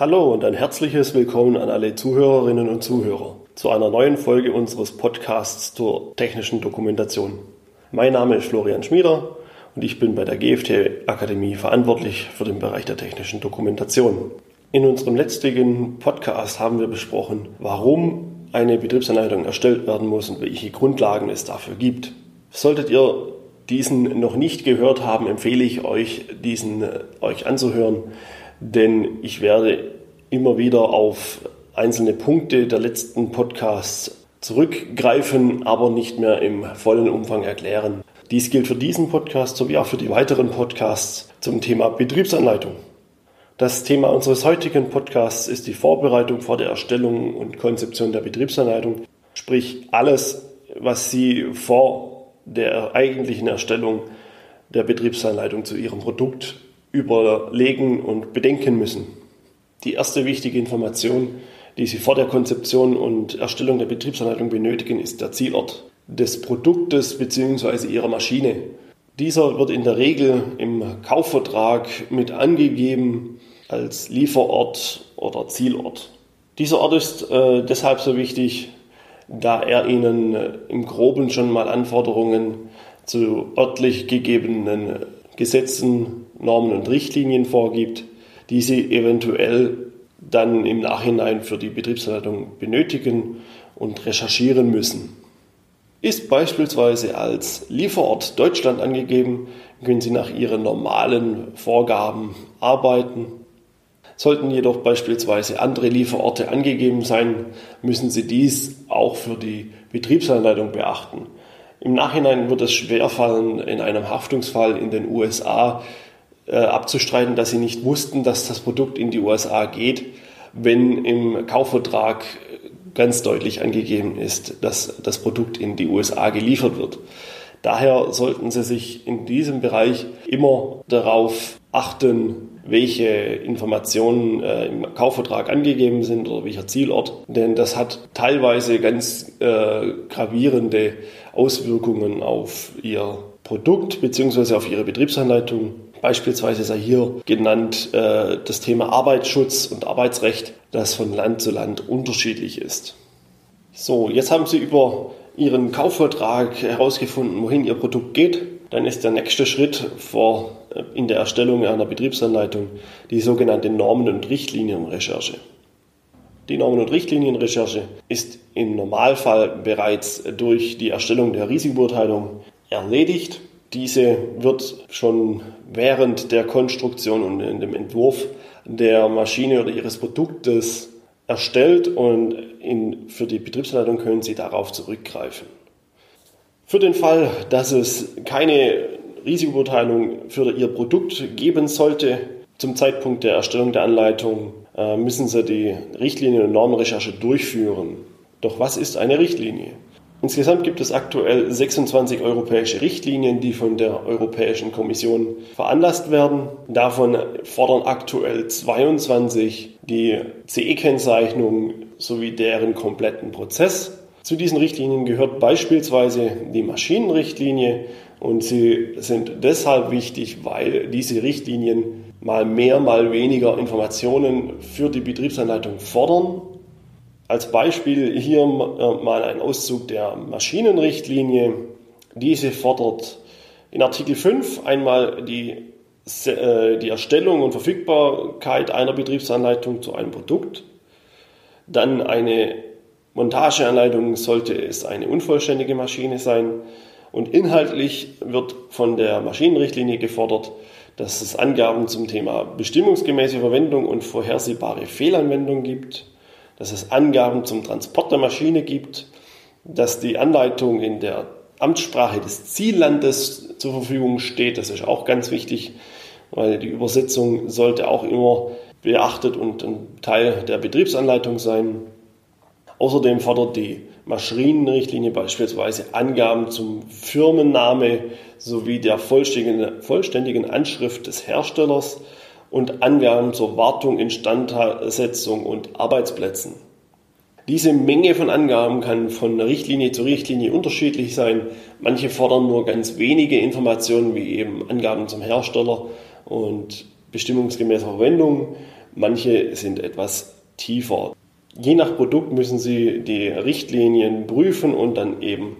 Hallo und ein herzliches Willkommen an alle Zuhörerinnen und Zuhörer zu einer neuen Folge unseres Podcasts zur technischen Dokumentation. Mein Name ist Florian Schmieder und ich bin bei der GFT Akademie verantwortlich für den Bereich der technischen Dokumentation. In unserem letztigen Podcast haben wir besprochen, warum eine Betriebsanleitung erstellt werden muss und welche Grundlagen es dafür gibt. Solltet ihr diesen noch nicht gehört haben, empfehle ich euch, diesen äh, euch anzuhören, denn ich werde immer wieder auf einzelne Punkte der letzten Podcasts zurückgreifen, aber nicht mehr im vollen Umfang erklären. Dies gilt für diesen Podcast sowie auch für die weiteren Podcasts zum Thema Betriebsanleitung. Das Thema unseres heutigen Podcasts ist die Vorbereitung vor der Erstellung und Konzeption der Betriebsanleitung, sprich alles, was Sie vor der eigentlichen Erstellung der Betriebsanleitung zu Ihrem Produkt überlegen und bedenken müssen. Die erste wichtige Information, die Sie vor der Konzeption und Erstellung der Betriebsanleitung benötigen, ist der Zielort des Produktes bzw. Ihrer Maschine. Dieser wird in der Regel im Kaufvertrag mit angegeben als Lieferort oder Zielort. Dieser Ort ist äh, deshalb so wichtig, da er Ihnen im Groben schon mal Anforderungen zu örtlich gegebenen Gesetzen, Normen und Richtlinien vorgibt, die Sie eventuell dann im Nachhinein für die Betriebsleitung benötigen und recherchieren müssen. Ist beispielsweise als Lieferort Deutschland angegeben, können Sie nach Ihren normalen Vorgaben arbeiten Sollten jedoch beispielsweise andere Lieferorte angegeben sein, müssen Sie dies auch für die Betriebsanleitung beachten. Im Nachhinein wird es schwerfallen, in einem Haftungsfall in den USA äh, abzustreiten, dass Sie nicht wussten, dass das Produkt in die USA geht, wenn im Kaufvertrag ganz deutlich angegeben ist, dass das Produkt in die USA geliefert wird. Daher sollten Sie sich in diesem Bereich immer darauf achten, welche Informationen äh, im Kaufvertrag angegeben sind oder welcher Zielort. Denn das hat teilweise ganz äh, gravierende Auswirkungen auf Ihr Produkt bzw. auf Ihre Betriebsanleitung. Beispielsweise sei hier genannt äh, das Thema Arbeitsschutz und Arbeitsrecht, das von Land zu Land unterschiedlich ist. So, jetzt haben Sie über Ihren Kaufvertrag herausgefunden, wohin Ihr Produkt geht. Dann ist der nächste Schritt vor in der Erstellung einer Betriebsanleitung die sogenannte Normen- und Richtlinienrecherche. Die Normen- und Richtlinienrecherche ist im Normalfall bereits durch die Erstellung der Risikobeurteilung erledigt. Diese wird schon während der Konstruktion und in dem Entwurf der Maschine oder ihres Produktes erstellt und in, für die Betriebsanleitung können Sie darauf zurückgreifen. Für den Fall, dass es keine Risikobeurteilung für Ihr Produkt geben sollte, zum Zeitpunkt der Erstellung der Anleitung äh, müssen Sie die Richtlinien- und Normenrecherche durchführen. Doch was ist eine Richtlinie? Insgesamt gibt es aktuell 26 europäische Richtlinien, die von der Europäischen Kommission veranlasst werden. Davon fordern aktuell 22 die CE-Kennzeichnung sowie deren kompletten Prozess. Zu diesen Richtlinien gehört beispielsweise die Maschinenrichtlinie, und sie sind deshalb wichtig, weil diese Richtlinien mal mehr, mal weniger Informationen für die Betriebsanleitung fordern. Als Beispiel hier äh, mal ein Auszug der Maschinenrichtlinie. Diese fordert in Artikel 5 einmal die, äh, die Erstellung und Verfügbarkeit einer Betriebsanleitung zu einem Produkt. Dann eine Montageanleitung sollte es eine unvollständige Maschine sein. Und inhaltlich wird von der Maschinenrichtlinie gefordert, dass es Angaben zum Thema bestimmungsgemäße Verwendung und vorhersehbare Fehlanwendung gibt, dass es Angaben zum Transport der Maschine gibt, dass die Anleitung in der Amtssprache des Ziellandes zur Verfügung steht. Das ist auch ganz wichtig, weil die Übersetzung sollte auch immer beachtet und ein Teil der Betriebsanleitung sein. Außerdem fordert die Maschinenrichtlinie beispielsweise Angaben zum Firmenname sowie der vollständigen, vollständigen Anschrift des Herstellers und Angaben zur Wartung, Instandsetzung und Arbeitsplätzen. Diese Menge von Angaben kann von Richtlinie zu Richtlinie unterschiedlich sein. Manche fordern nur ganz wenige Informationen, wie eben Angaben zum Hersteller und bestimmungsgemäße Verwendung. manche sind etwas tiefer. Je nach Produkt müssen Sie die Richtlinien prüfen und dann eben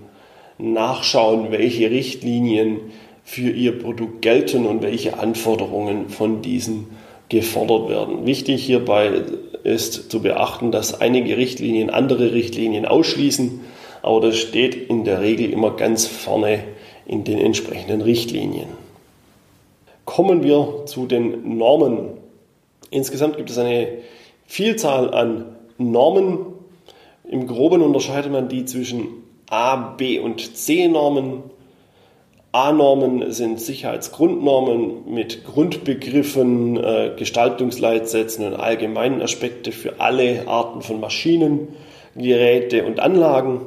nachschauen, welche Richtlinien für Ihr Produkt gelten und welche Anforderungen von diesen gefordert werden. Wichtig hierbei ist zu beachten, dass einige Richtlinien andere Richtlinien ausschließen, aber das steht in der Regel immer ganz vorne in den entsprechenden Richtlinien. Kommen wir zu den Normen. Insgesamt gibt es eine Vielzahl an Normen. Im Groben unterscheidet man die zwischen A, B und C-Normen. A-Normen sind Sicherheitsgrundnormen mit Grundbegriffen, äh, Gestaltungsleitsätzen und allgemeinen Aspekte für alle Arten von Maschinen, Geräte und Anlagen.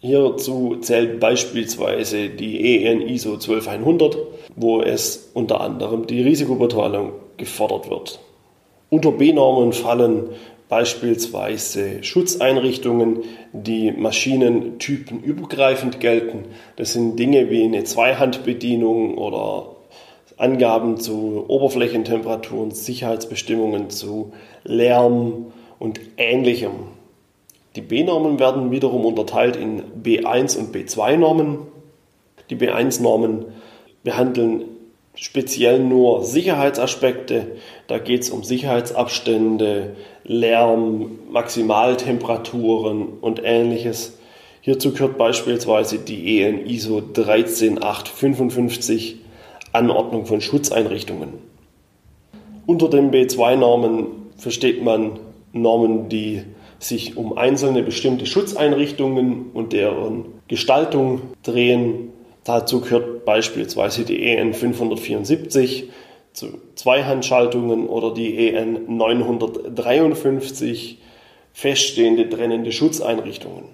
Hierzu zählt beispielsweise die EN ISO 12100, wo es unter anderem die Risikobeurteilung gefordert wird. Unter B-Normen fallen beispielsweise Schutzeinrichtungen, die maschinentypenübergreifend gelten. Das sind Dinge wie eine Zweihandbedienung oder Angaben zu Oberflächentemperaturen, Sicherheitsbestimmungen zu Lärm und ähnlichem. Die B-Normen werden wiederum unterteilt in B1 und B2-Normen. Die B1-Normen behandeln speziell nur Sicherheitsaspekte. Da geht es um Sicherheitsabstände, Lärm, Maximaltemperaturen und ähnliches. Hierzu gehört beispielsweise die EN ISO 13855 Anordnung von Schutzeinrichtungen. Unter den B2-Normen versteht man Normen, die sich um einzelne bestimmte Schutzeinrichtungen und deren Gestaltung drehen. Dazu gehört beispielsweise die EN 574 zu Zweihandschaltungen oder die EN 953 feststehende trennende Schutzeinrichtungen.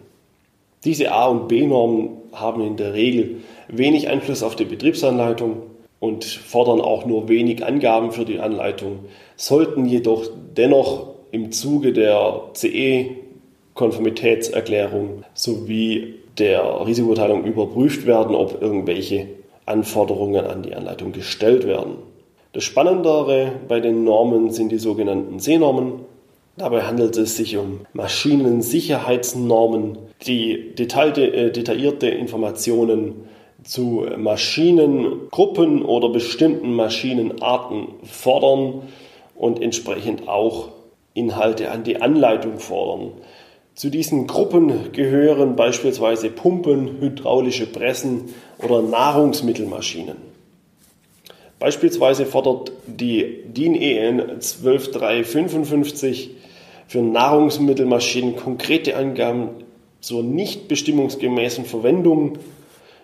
Diese A- und B-Normen haben in der Regel wenig Einfluss auf die Betriebsanleitung und fordern auch nur wenig Angaben für die Anleitung, sollten jedoch dennoch im Zuge der CE-Konformitätserklärung sowie der Risikoteilung überprüft werden, ob irgendwelche Anforderungen an die Anleitung gestellt werden. Das Spannendere bei den Normen sind die sogenannten C-Normen. Dabei handelt es sich um Maschinensicherheitsnormen, die äh, detaillierte Informationen zu Maschinengruppen oder bestimmten Maschinenarten fordern und entsprechend auch Inhalte an die Anleitung fordern. Zu diesen Gruppen gehören beispielsweise Pumpen, hydraulische Pressen oder Nahrungsmittelmaschinen. Beispielsweise fordert die DIN EN 12355 für Nahrungsmittelmaschinen konkrete Angaben zur nicht bestimmungsgemäßen Verwendung,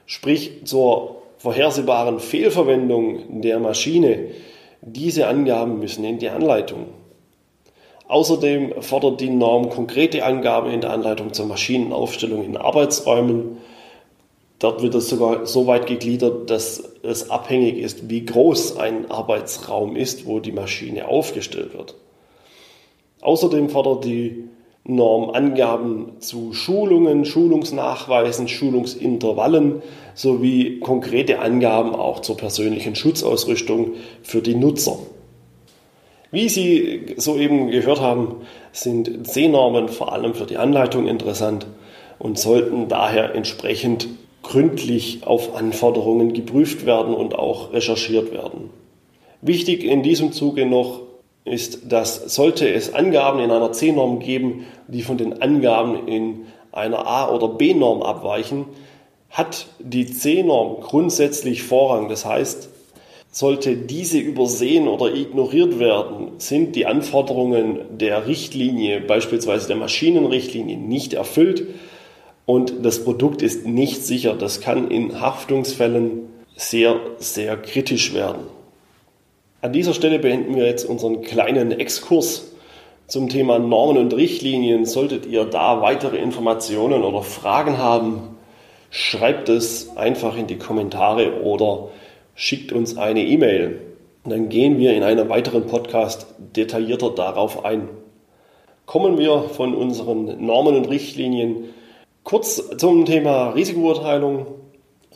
sprich zur vorhersehbaren Fehlverwendung der Maschine. Diese Angaben müssen in die Anleitung. Außerdem fordert die Norm konkrete Angaben in der Anleitung zur Maschinenaufstellung in Arbeitsräumen. Dort wird es sogar so weit gegliedert, dass es abhängig ist, wie groß ein Arbeitsraum ist, wo die Maschine aufgestellt wird. Außerdem fordert die Norm Angaben zu Schulungen, Schulungsnachweisen, Schulungsintervallen sowie konkrete Angaben auch zur persönlichen Schutzausrüstung für die Nutzer. Wie Sie soeben gehört haben, sind C-Normen vor allem für die Anleitung interessant und sollten daher entsprechend gründlich auf Anforderungen geprüft werden und auch recherchiert werden. Wichtig in diesem Zuge noch ist, dass sollte es Angaben in einer C-Norm geben, die von den Angaben in einer A- oder B-Norm abweichen, hat die C-Norm grundsätzlich Vorrang. Das heißt, sollte diese übersehen oder ignoriert werden, sind die Anforderungen der Richtlinie, beispielsweise der Maschinenrichtlinie, nicht erfüllt und das Produkt ist nicht sicher. Das kann in Haftungsfällen sehr, sehr kritisch werden. An dieser Stelle beenden wir jetzt unseren kleinen Exkurs zum Thema Normen und Richtlinien. Solltet ihr da weitere Informationen oder Fragen haben, schreibt es einfach in die Kommentare oder schickt uns eine E-Mail. Dann gehen wir in einem weiteren Podcast detaillierter darauf ein. Kommen wir von unseren Normen und Richtlinien kurz zum Thema Risikobeurteilung.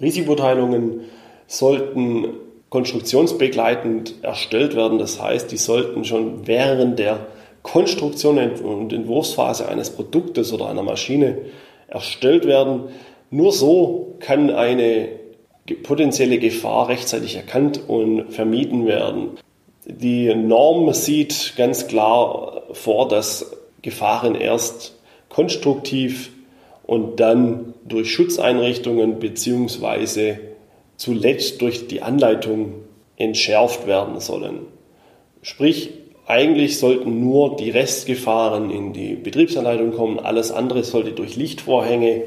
Risikobeurteilungen sollten konstruktionsbegleitend erstellt werden. Das heißt, die sollten schon während der Konstruktion und Entwurfsphase eines Produktes oder einer Maschine erstellt werden. Nur so kann eine potenzielle Gefahr rechtzeitig erkannt und vermieden werden. Die Norm sieht ganz klar vor, dass Gefahren erst konstruktiv und dann durch Schutzeinrichtungen bzw. zuletzt durch die Anleitung entschärft werden sollen. Sprich, eigentlich sollten nur die Restgefahren in die Betriebsanleitung kommen, alles andere sollte durch Lichtvorhänge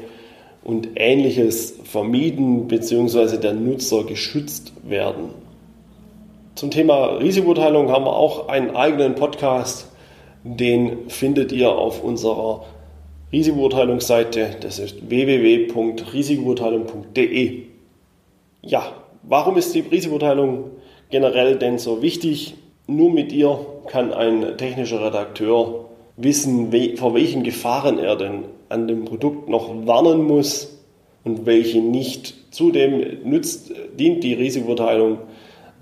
und ähnliches vermieden bzw. der Nutzer geschützt werden. Zum Thema Risikobeurteilung haben wir auch einen eigenen Podcast, den findet ihr auf unserer Risikobeurteilungsseite. Das ist www.risikobeurteilung.de. Ja, warum ist die Risikobeurteilung generell denn so wichtig? Nur mit ihr kann ein technischer Redakteur wissen, vor welchen Gefahren er denn an dem Produkt noch warnen muss und welche nicht. Zudem nützt, dient die Risikobeurteilung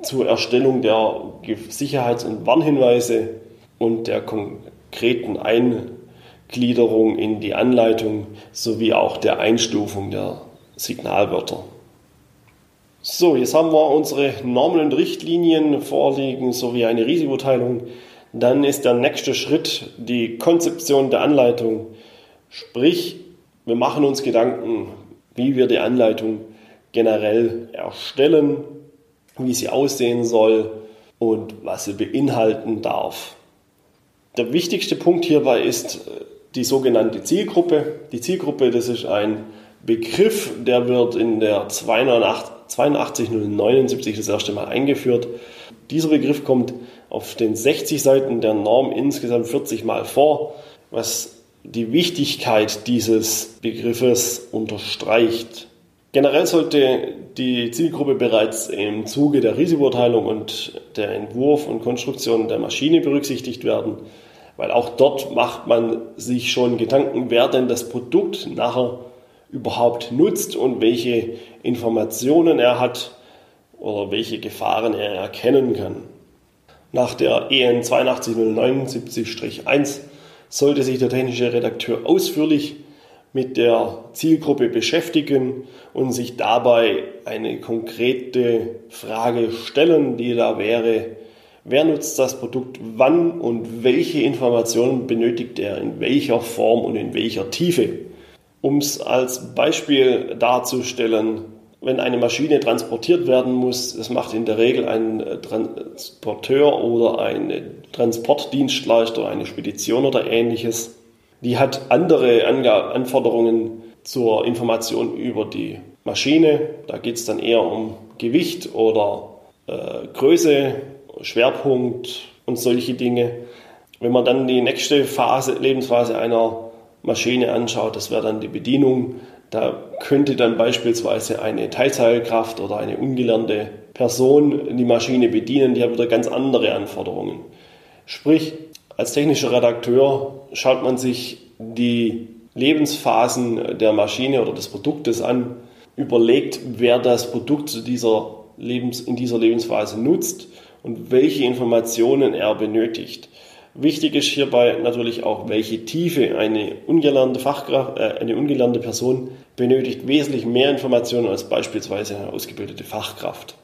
zur Erstellung der Sicherheits- und Warnhinweise und der konkreten Eingliederung in die Anleitung sowie auch der Einstufung der Signalwörter. So, jetzt haben wir unsere Normen und Richtlinien vorliegen sowie eine Risikoteilung. Dann ist der nächste Schritt die Konzeption der Anleitung. Sprich, wir machen uns Gedanken, wie wir die Anleitung generell erstellen, wie sie aussehen soll und was sie beinhalten darf. Der wichtigste Punkt hierbei ist äh, die sogenannte Zielgruppe. Die Zielgruppe, das ist ein Begriff, der wird in der 289 82079 das erste Mal eingeführt. Dieser Begriff kommt auf den 60 Seiten der Norm insgesamt 40 Mal vor, was die Wichtigkeit dieses Begriffes unterstreicht. Generell sollte die Zielgruppe bereits im Zuge der Risikobeurteilung und der Entwurf und Konstruktion der Maschine berücksichtigt werden, weil auch dort macht man sich schon Gedanken, wer denn das Produkt nachher überhaupt nutzt und welche Informationen er hat oder welche Gefahren er erkennen kann. Nach der EN 82079-1 sollte sich der technische Redakteur ausführlich mit der Zielgruppe beschäftigen und sich dabei eine konkrete Frage stellen, die da wäre, wer nutzt das Produkt wann und welche Informationen benötigt er in welcher Form und in welcher Tiefe. Um es als Beispiel darzustellen, wenn eine Maschine transportiert werden muss, das macht in der Regel ein Transporteur oder ein Transportdienstleister, eine Spedition oder ähnliches. Die hat andere Anforderungen zur Information über die Maschine. Da geht es dann eher um Gewicht oder äh, Größe, Schwerpunkt und solche Dinge. Wenn man dann die nächste Phase, Lebensphase einer Maschine anschaut, das wäre dann die Bedienung. Da könnte dann beispielsweise eine Teilzeitkraft oder eine ungelernte Person die Maschine bedienen, die hat wieder ganz andere Anforderungen. Sprich, als technischer Redakteur schaut man sich die Lebensphasen der Maschine oder des Produktes an, überlegt, wer das Produkt zu dieser Lebens, in dieser Lebensphase nutzt und welche Informationen er benötigt. Wichtig ist hierbei natürlich auch, welche Tiefe eine ungelernte Fachkraft, äh, eine ungelernte Person benötigt wesentlich mehr Informationen als beispielsweise eine ausgebildete Fachkraft.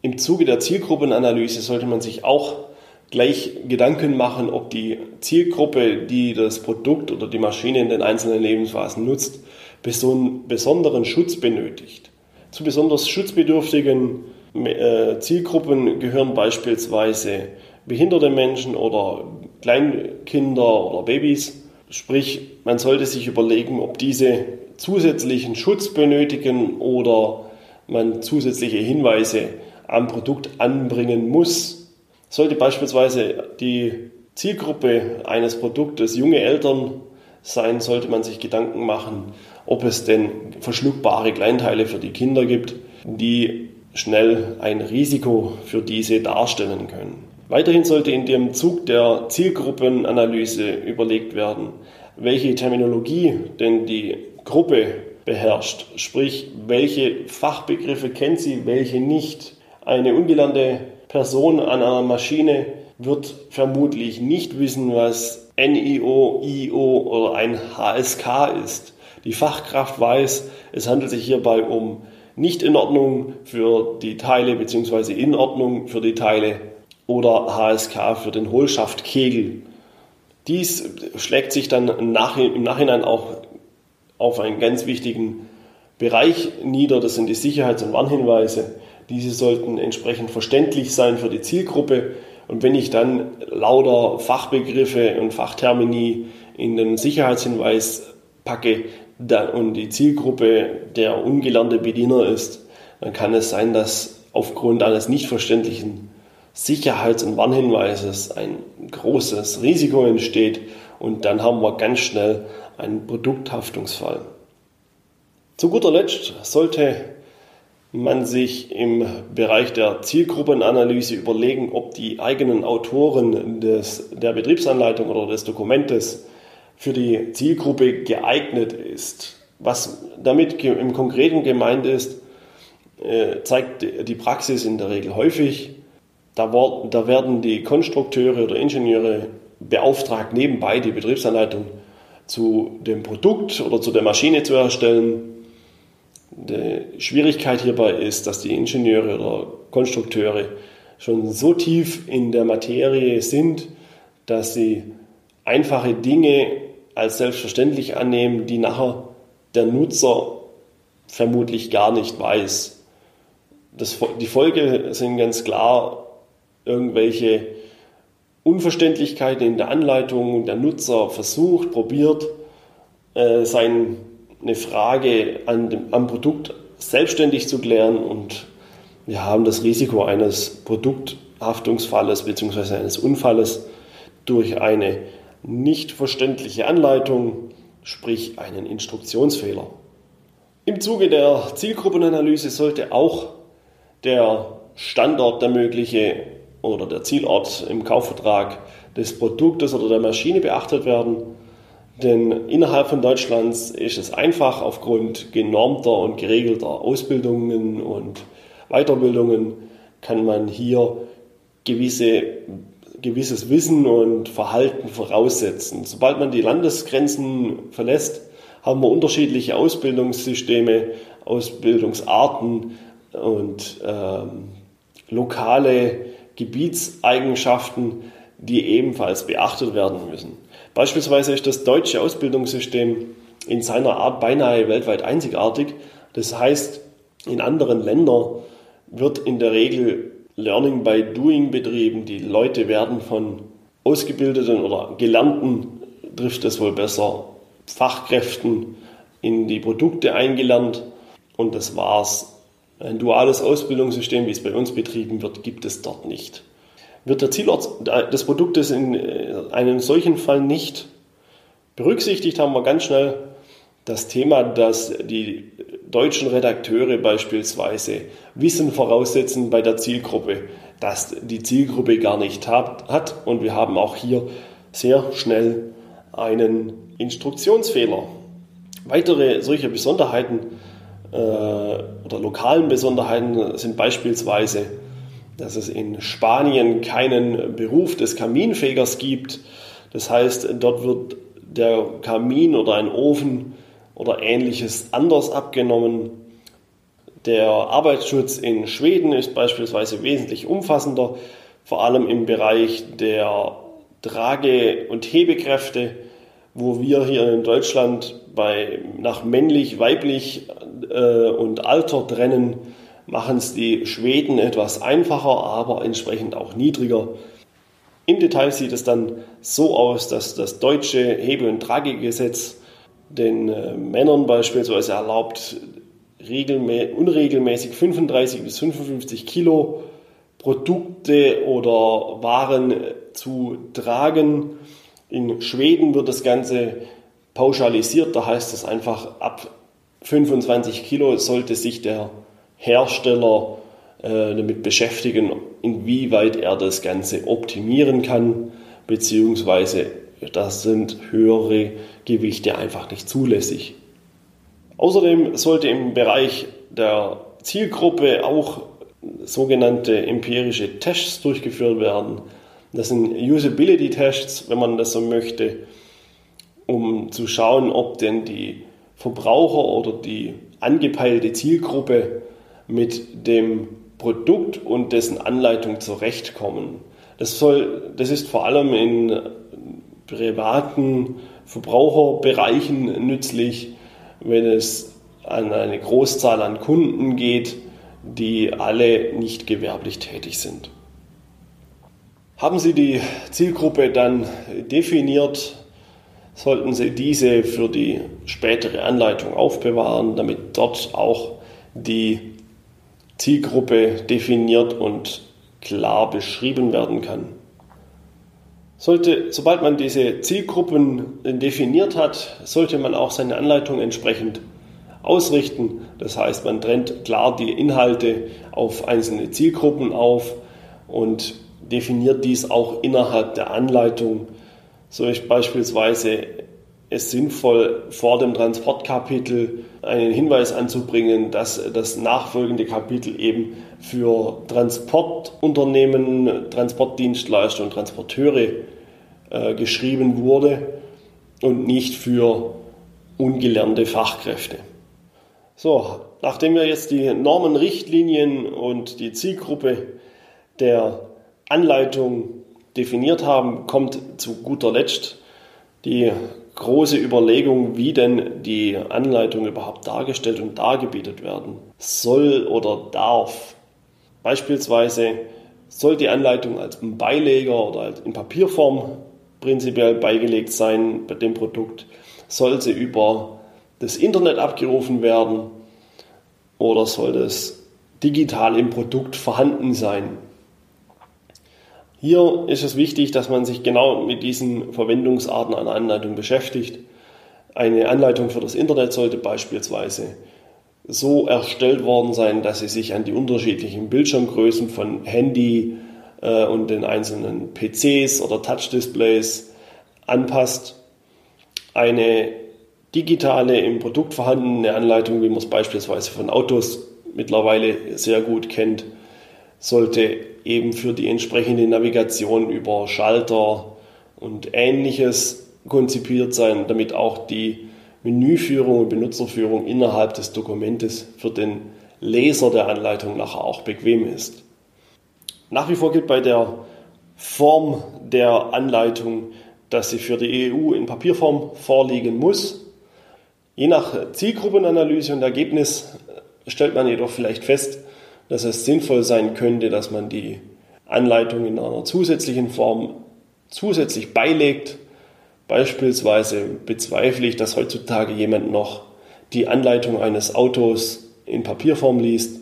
Im Zuge der Zielgruppenanalyse sollte man sich auch gleich Gedanken machen, ob die Zielgruppe, die das Produkt oder die Maschine in den einzelnen Lebensphasen nutzt, besonderen Schutz benötigt. Zu besonders schutzbedürftigen äh, Zielgruppen gehören beispielsweise behinderte Menschen oder Kleinkinder oder Babys. Sprich, man sollte sich überlegen, ob diese zusätzlichen Schutz benötigen oder man zusätzliche Hinweise am Produkt anbringen muss. Sollte beispielsweise die Zielgruppe eines Produktes junge Eltern sein, sollte man sich Gedanken machen, ob es denn verschluckbare Kleinteile für die Kinder gibt, die schnell ein Risiko für diese darstellen können. Weiterhin sollte in dem Zug der Zielgruppenanalyse überlegt werden, welche Terminologie denn die Gruppe beherrscht, sprich welche Fachbegriffe kennt sie, welche nicht. Eine ungelernte Person an einer Maschine wird vermutlich nicht wissen, was NIO, IO oder ein HSK ist. Die Fachkraft weiß, es handelt sich hierbei um Nicht-Inordnung für die Teile bzw. Inordnung für die Teile oder HSK für den Hohlschaftkegel. Dies schlägt sich dann im Nachhinein auch auf einen ganz wichtigen Bereich nieder. Das sind die Sicherheits- und Warnhinweise. Diese sollten entsprechend verständlich sein für die Zielgruppe. Und wenn ich dann lauter Fachbegriffe und Fachtermini in den Sicherheitshinweis packe und die Zielgruppe der ungelernte Bediener ist, dann kann es sein, dass aufgrund eines nicht verständlichen Sicherheits- und Warnhinweises ein großes Risiko entsteht und dann haben wir ganz schnell einen Produkthaftungsfall. Zu guter Letzt sollte man sich im Bereich der Zielgruppenanalyse überlegen, ob die eigenen Autoren des, der Betriebsanleitung oder des Dokumentes für die Zielgruppe geeignet ist. Was damit im Konkreten gemeint ist, äh, zeigt die Praxis in der Regel häufig. Da, da werden die Konstrukteure oder Ingenieure beauftragt, nebenbei die Betriebsanleitung zu dem Produkt oder zu der Maschine zu erstellen. Die Schwierigkeit hierbei ist, dass die Ingenieure oder Konstrukteure schon so tief in der Materie sind, dass sie einfache Dinge als selbstverständlich annehmen, die nachher der Nutzer vermutlich gar nicht weiß. Das, die Folge sind ganz klar irgendwelche Unverständlichkeiten in der Anleitung. Der Nutzer versucht, probiert, äh, seine Frage an dem, am Produkt selbstständig zu klären und wir haben das Risiko eines Produkthaftungsfalles bzw. eines Unfalles durch eine nicht verständliche Anleitung, sprich einen Instruktionsfehler. Im Zuge der Zielgruppenanalyse sollte auch der Standort der mögliche oder der Zielort im Kaufvertrag des Produktes oder der Maschine beachtet werden. Denn innerhalb von Deutschlands ist es einfach aufgrund genormter und geregelter Ausbildungen und Weiterbildungen kann man hier gewisse, gewisses Wissen und Verhalten voraussetzen. Sobald man die Landesgrenzen verlässt, haben wir unterschiedliche Ausbildungssysteme, Ausbildungsarten und ähm, lokale Gebietseigenschaften, die ebenfalls beachtet werden müssen. Beispielsweise ist das deutsche Ausbildungssystem in seiner Art beinahe weltweit einzigartig. Das heißt, in anderen Ländern wird in der Regel Learning by Doing betrieben. Die Leute werden von ausgebildeten oder gelernten, trifft es wohl besser, Fachkräften in die Produkte eingelernt und das war's. Ein duales Ausbildungssystem, wie es bei uns betrieben wird, gibt es dort nicht. Wird der Zielort des Produktes in äh, einem solchen Fall nicht berücksichtigt, haben wir ganz schnell das Thema, dass die deutschen Redakteure beispielsweise Wissen voraussetzen bei der Zielgruppe, dass die Zielgruppe gar nicht hat. Und wir haben auch hier sehr schnell einen Instruktionsfehler. Weitere solche Besonderheiten äh, oder lokalen Besonderheiten sind beispielsweise, dass es in Spanien keinen Beruf des Kaminfegers gibt. Das heißt, dort wird der Kamin oder ein Ofen oder ähnliches anders abgenommen. Der Arbeitsschutz in Schweden ist beispielsweise wesentlich umfassender, vor allem im Bereich der Trage- und Hebekräfte, wo wir hier in Deutschland bei, nach männlich, weiblich äh, und Alter trennen, machen es die Schweden etwas einfacher, aber entsprechend auch niedriger. Im Detail sieht es dann so aus, dass das deutsche Hebel- und Tragegesetz den äh, Männern beispielsweise erlaubt, unregelmäßig 35 bis 55 Kilo Produkte oder Waren zu tragen. In Schweden wird das Ganze pauschalisiert, da heißt es einfach, ab 25 Kilo sollte sich der Hersteller äh, damit beschäftigen, inwieweit er das Ganze optimieren kann, beziehungsweise das sind höhere Gewichte einfach nicht zulässig. Außerdem sollte im Bereich der Zielgruppe auch sogenannte empirische Tests durchgeführt werden. Das sind Usability-Tests, wenn man das so möchte, um zu schauen, ob denn die Verbraucher oder die angepeilte Zielgruppe mit dem Produkt und dessen Anleitung zurechtkommen. Das, soll, das ist vor allem in privaten Verbraucherbereichen nützlich, wenn es an eine Großzahl an Kunden geht, die alle nicht gewerblich tätig sind. Haben Sie die Zielgruppe dann definiert, sollten Sie diese für die spätere Anleitung aufbewahren, damit dort auch die Zielgruppe definiert und klar beschrieben werden kann. Sollte, sobald man diese Zielgruppen definiert hat, sollte man auch seine Anleitung entsprechend ausrichten. Das heißt, man trennt klar die Inhalte auf einzelne Zielgruppen auf und definiert dies auch innerhalb der Anleitung. So ist beispielsweise es sinnvoll, vor dem Transportkapitel einen Hinweis anzubringen, dass das nachfolgende Kapitel eben für Transportunternehmen, Transportdienstleister und Transporteure äh, geschrieben wurde und nicht für ungelernte Fachkräfte. So, nachdem wir jetzt die Normen, Richtlinien und die Zielgruppe der Anleitung definiert haben, kommt zu guter Letzt die große Überlegung, wie denn die Anleitung überhaupt dargestellt und dargebietet werden soll oder darf. Beispielsweise soll die Anleitung als Beileger oder in Papierform prinzipiell beigelegt sein bei dem Produkt, soll sie über das Internet abgerufen werden oder soll das digital im Produkt vorhanden sein. Hier ist es wichtig, dass man sich genau mit diesen Verwendungsarten einer Anleitung beschäftigt. Eine Anleitung für das Internet sollte beispielsweise so erstellt worden sein, dass sie sich an die unterschiedlichen Bildschirmgrößen von Handy äh, und den einzelnen PCs oder Touch-Displays anpasst. Eine digitale, im Produkt vorhandene Anleitung, wie man es beispielsweise von Autos mittlerweile sehr gut kennt, sollte eben für die entsprechende Navigation über Schalter und ähnliches konzipiert sein, damit auch die Menüführung und Benutzerführung innerhalb des Dokumentes für den Leser der Anleitung nachher auch bequem ist. Nach wie vor gilt bei der Form der Anleitung, dass sie für die EU in Papierform vorliegen muss. Je nach Zielgruppenanalyse und Ergebnis stellt man jedoch vielleicht fest, dass es sinnvoll sein könnte, dass man die Anleitung in einer zusätzlichen Form zusätzlich beilegt. Beispielsweise bezweifle ich, dass heutzutage jemand noch die Anleitung eines Autos in Papierform liest.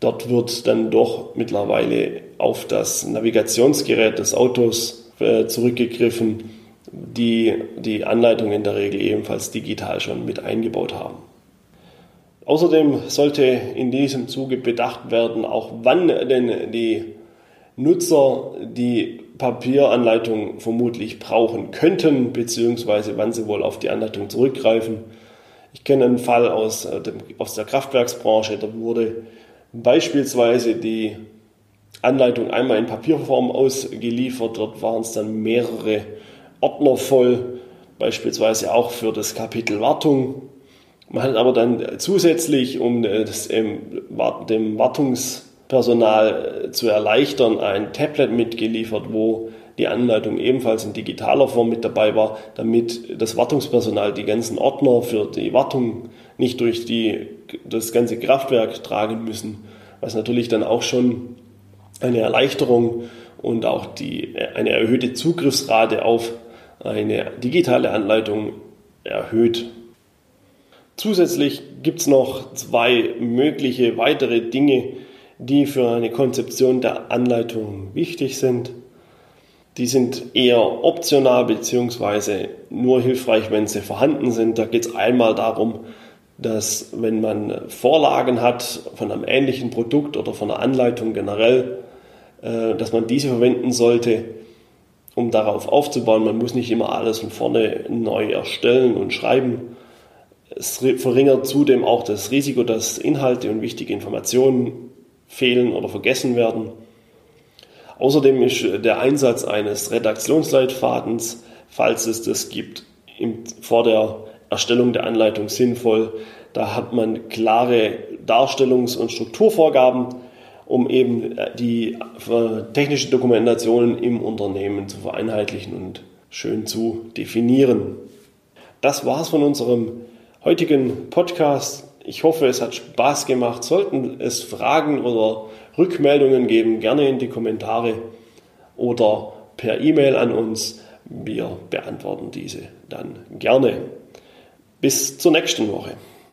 Dort wird dann doch mittlerweile auf das Navigationsgerät des Autos äh, zurückgegriffen die die Anleitung in der Regel ebenfalls digital schon mit eingebaut haben. Außerdem sollte in diesem Zuge bedacht werden, auch wann denn die Nutzer die Papieranleitung vermutlich brauchen könnten, beziehungsweise wann sie wohl auf die Anleitung zurückgreifen. Ich kenne einen Fall aus, äh, dem, aus der Kraftwerksbranche, da wurde beispielsweise die Anleitung einmal in Papierform ausgeliefert, dort waren es dann mehrere Ordner voll, beispielsweise auch für das Kapitel Wartung. Man hat aber dann zusätzlich, um das, dem Wartungspersonal zu erleichtern, ein Tablet mitgeliefert, wo die Anleitung ebenfalls in digitaler Form mit dabei war, damit das Wartungspersonal die ganzen Ordner für die Wartung nicht durch die, das ganze Kraftwerk tragen müssen, was natürlich dann auch schon eine Erleichterung und auch die, eine erhöhte Zugriffsrate auf eine digitale Anleitung erhöht. Zusätzlich gibt es noch zwei mögliche weitere Dinge, die für eine Konzeption der Anleitung wichtig sind. Die sind eher optional bzw. nur hilfreich, wenn sie vorhanden sind. Da geht es einmal darum, dass wenn man Vorlagen hat von einem ähnlichen Produkt oder von einer Anleitung generell, äh, dass man diese verwenden sollte, um darauf aufzubauen. Man muss nicht immer alles von vorne neu erstellen und schreiben. Es verringert zudem auch das Risiko, dass Inhalte und wichtige Informationen fehlen oder vergessen werden. Außerdem ist der Einsatz eines Redaktionsleitfadens, falls es das gibt, vor der Erstellung der Anleitung sinnvoll. Da hat man klare Darstellungs- und Strukturvorgaben, um eben die technische Dokumentation im Unternehmen zu vereinheitlichen und schön zu definieren. Das war's von unserem heutigen Podcast. Ich hoffe, es hat Spaß gemacht. Sollten es Fragen oder Rückmeldungen geben, gerne in die Kommentare oder per E-Mail an uns. Wir beantworten diese dann gerne. Bis zur nächsten Woche.